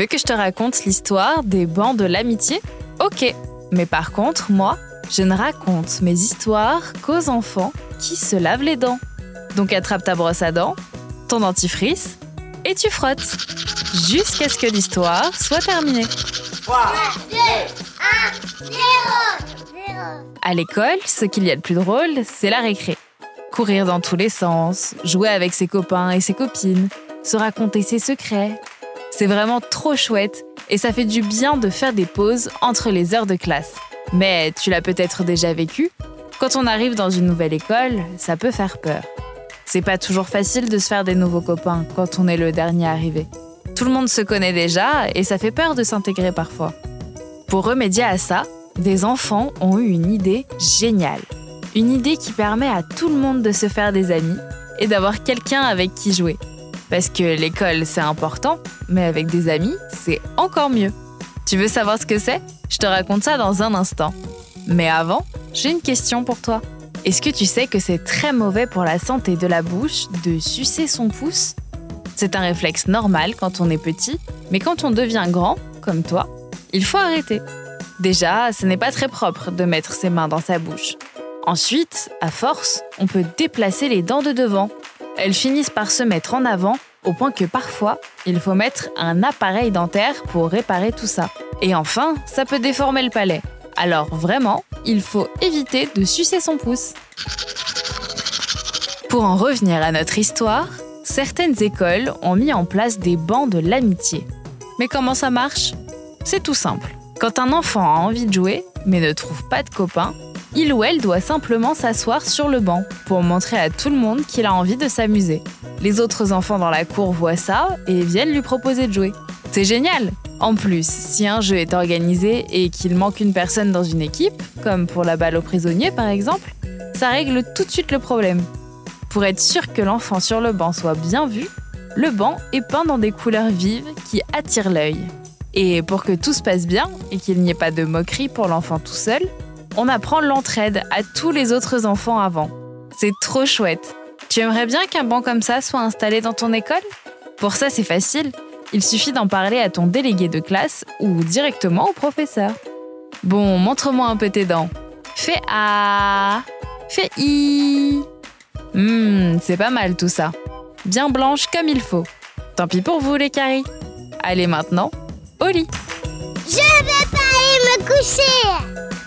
veux que je te raconte l'histoire des bancs de l'amitié? Ok, mais par contre, moi, je ne raconte mes histoires qu'aux enfants qui se lavent les dents. Donc attrape ta brosse à dents, ton dentifrice, et tu frottes. Jusqu'à ce que l'histoire soit terminée. 3, 2, 1, 0, 0. À l'école, ce qu'il y a de plus drôle, c'est la récré. Courir dans tous les sens, jouer avec ses copains et ses copines, se raconter ses secrets. C'est vraiment trop chouette et ça fait du bien de faire des pauses entre les heures de classe. Mais tu l'as peut-être déjà vécu, quand on arrive dans une nouvelle école, ça peut faire peur. C'est pas toujours facile de se faire des nouveaux copains quand on est le dernier arrivé. Tout le monde se connaît déjà et ça fait peur de s'intégrer parfois. Pour remédier à ça, des enfants ont eu une idée géniale. Une idée qui permet à tout le monde de se faire des amis et d'avoir quelqu'un avec qui jouer. Parce que l'école, c'est important, mais avec des amis, c'est encore mieux. Tu veux savoir ce que c'est? Je te raconte ça dans un instant. Mais avant, j'ai une question pour toi. Est-ce que tu sais que c'est très mauvais pour la santé de la bouche de sucer son pouce? C'est un réflexe normal quand on est petit, mais quand on devient grand, comme toi, il faut arrêter. Déjà, ce n'est pas très propre de mettre ses mains dans sa bouche. Ensuite, à force, on peut déplacer les dents de devant. Elles finissent par se mettre en avant au point que parfois, il faut mettre un appareil dentaire pour réparer tout ça. Et enfin, ça peut déformer le palais. Alors vraiment, il faut éviter de sucer son pouce. Pour en revenir à notre histoire, certaines écoles ont mis en place des bancs de l'amitié. Mais comment ça marche? C'est tout simple. Quand un enfant a envie de jouer, mais ne trouve pas de copains, il ou elle doit simplement s'asseoir sur le banc pour montrer à tout le monde qu'il a envie de s'amuser. Les autres enfants dans la cour voient ça et viennent lui proposer de jouer. C'est génial En plus, si un jeu est organisé et qu'il manque une personne dans une équipe, comme pour la balle aux prisonniers par exemple, ça règle tout de suite le problème. Pour être sûr que l'enfant sur le banc soit bien vu, le banc est peint dans des couleurs vives qui attirent l'œil. Et pour que tout se passe bien et qu'il n'y ait pas de moquerie pour l'enfant tout seul, on apprend l'entraide à tous les autres enfants avant. C'est trop chouette. Tu aimerais bien qu'un banc comme ça soit installé dans ton école? Pour ça, c'est facile. Il suffit d'en parler à ton délégué de classe ou directement au professeur. Bon, montre-moi un peu tes dents. Fais A. Fais I. Hum, c'est pas mal tout ça. Bien blanche comme il faut. Tant pis pour vous les caries. Allez maintenant, au lit. Je vais pas me coucher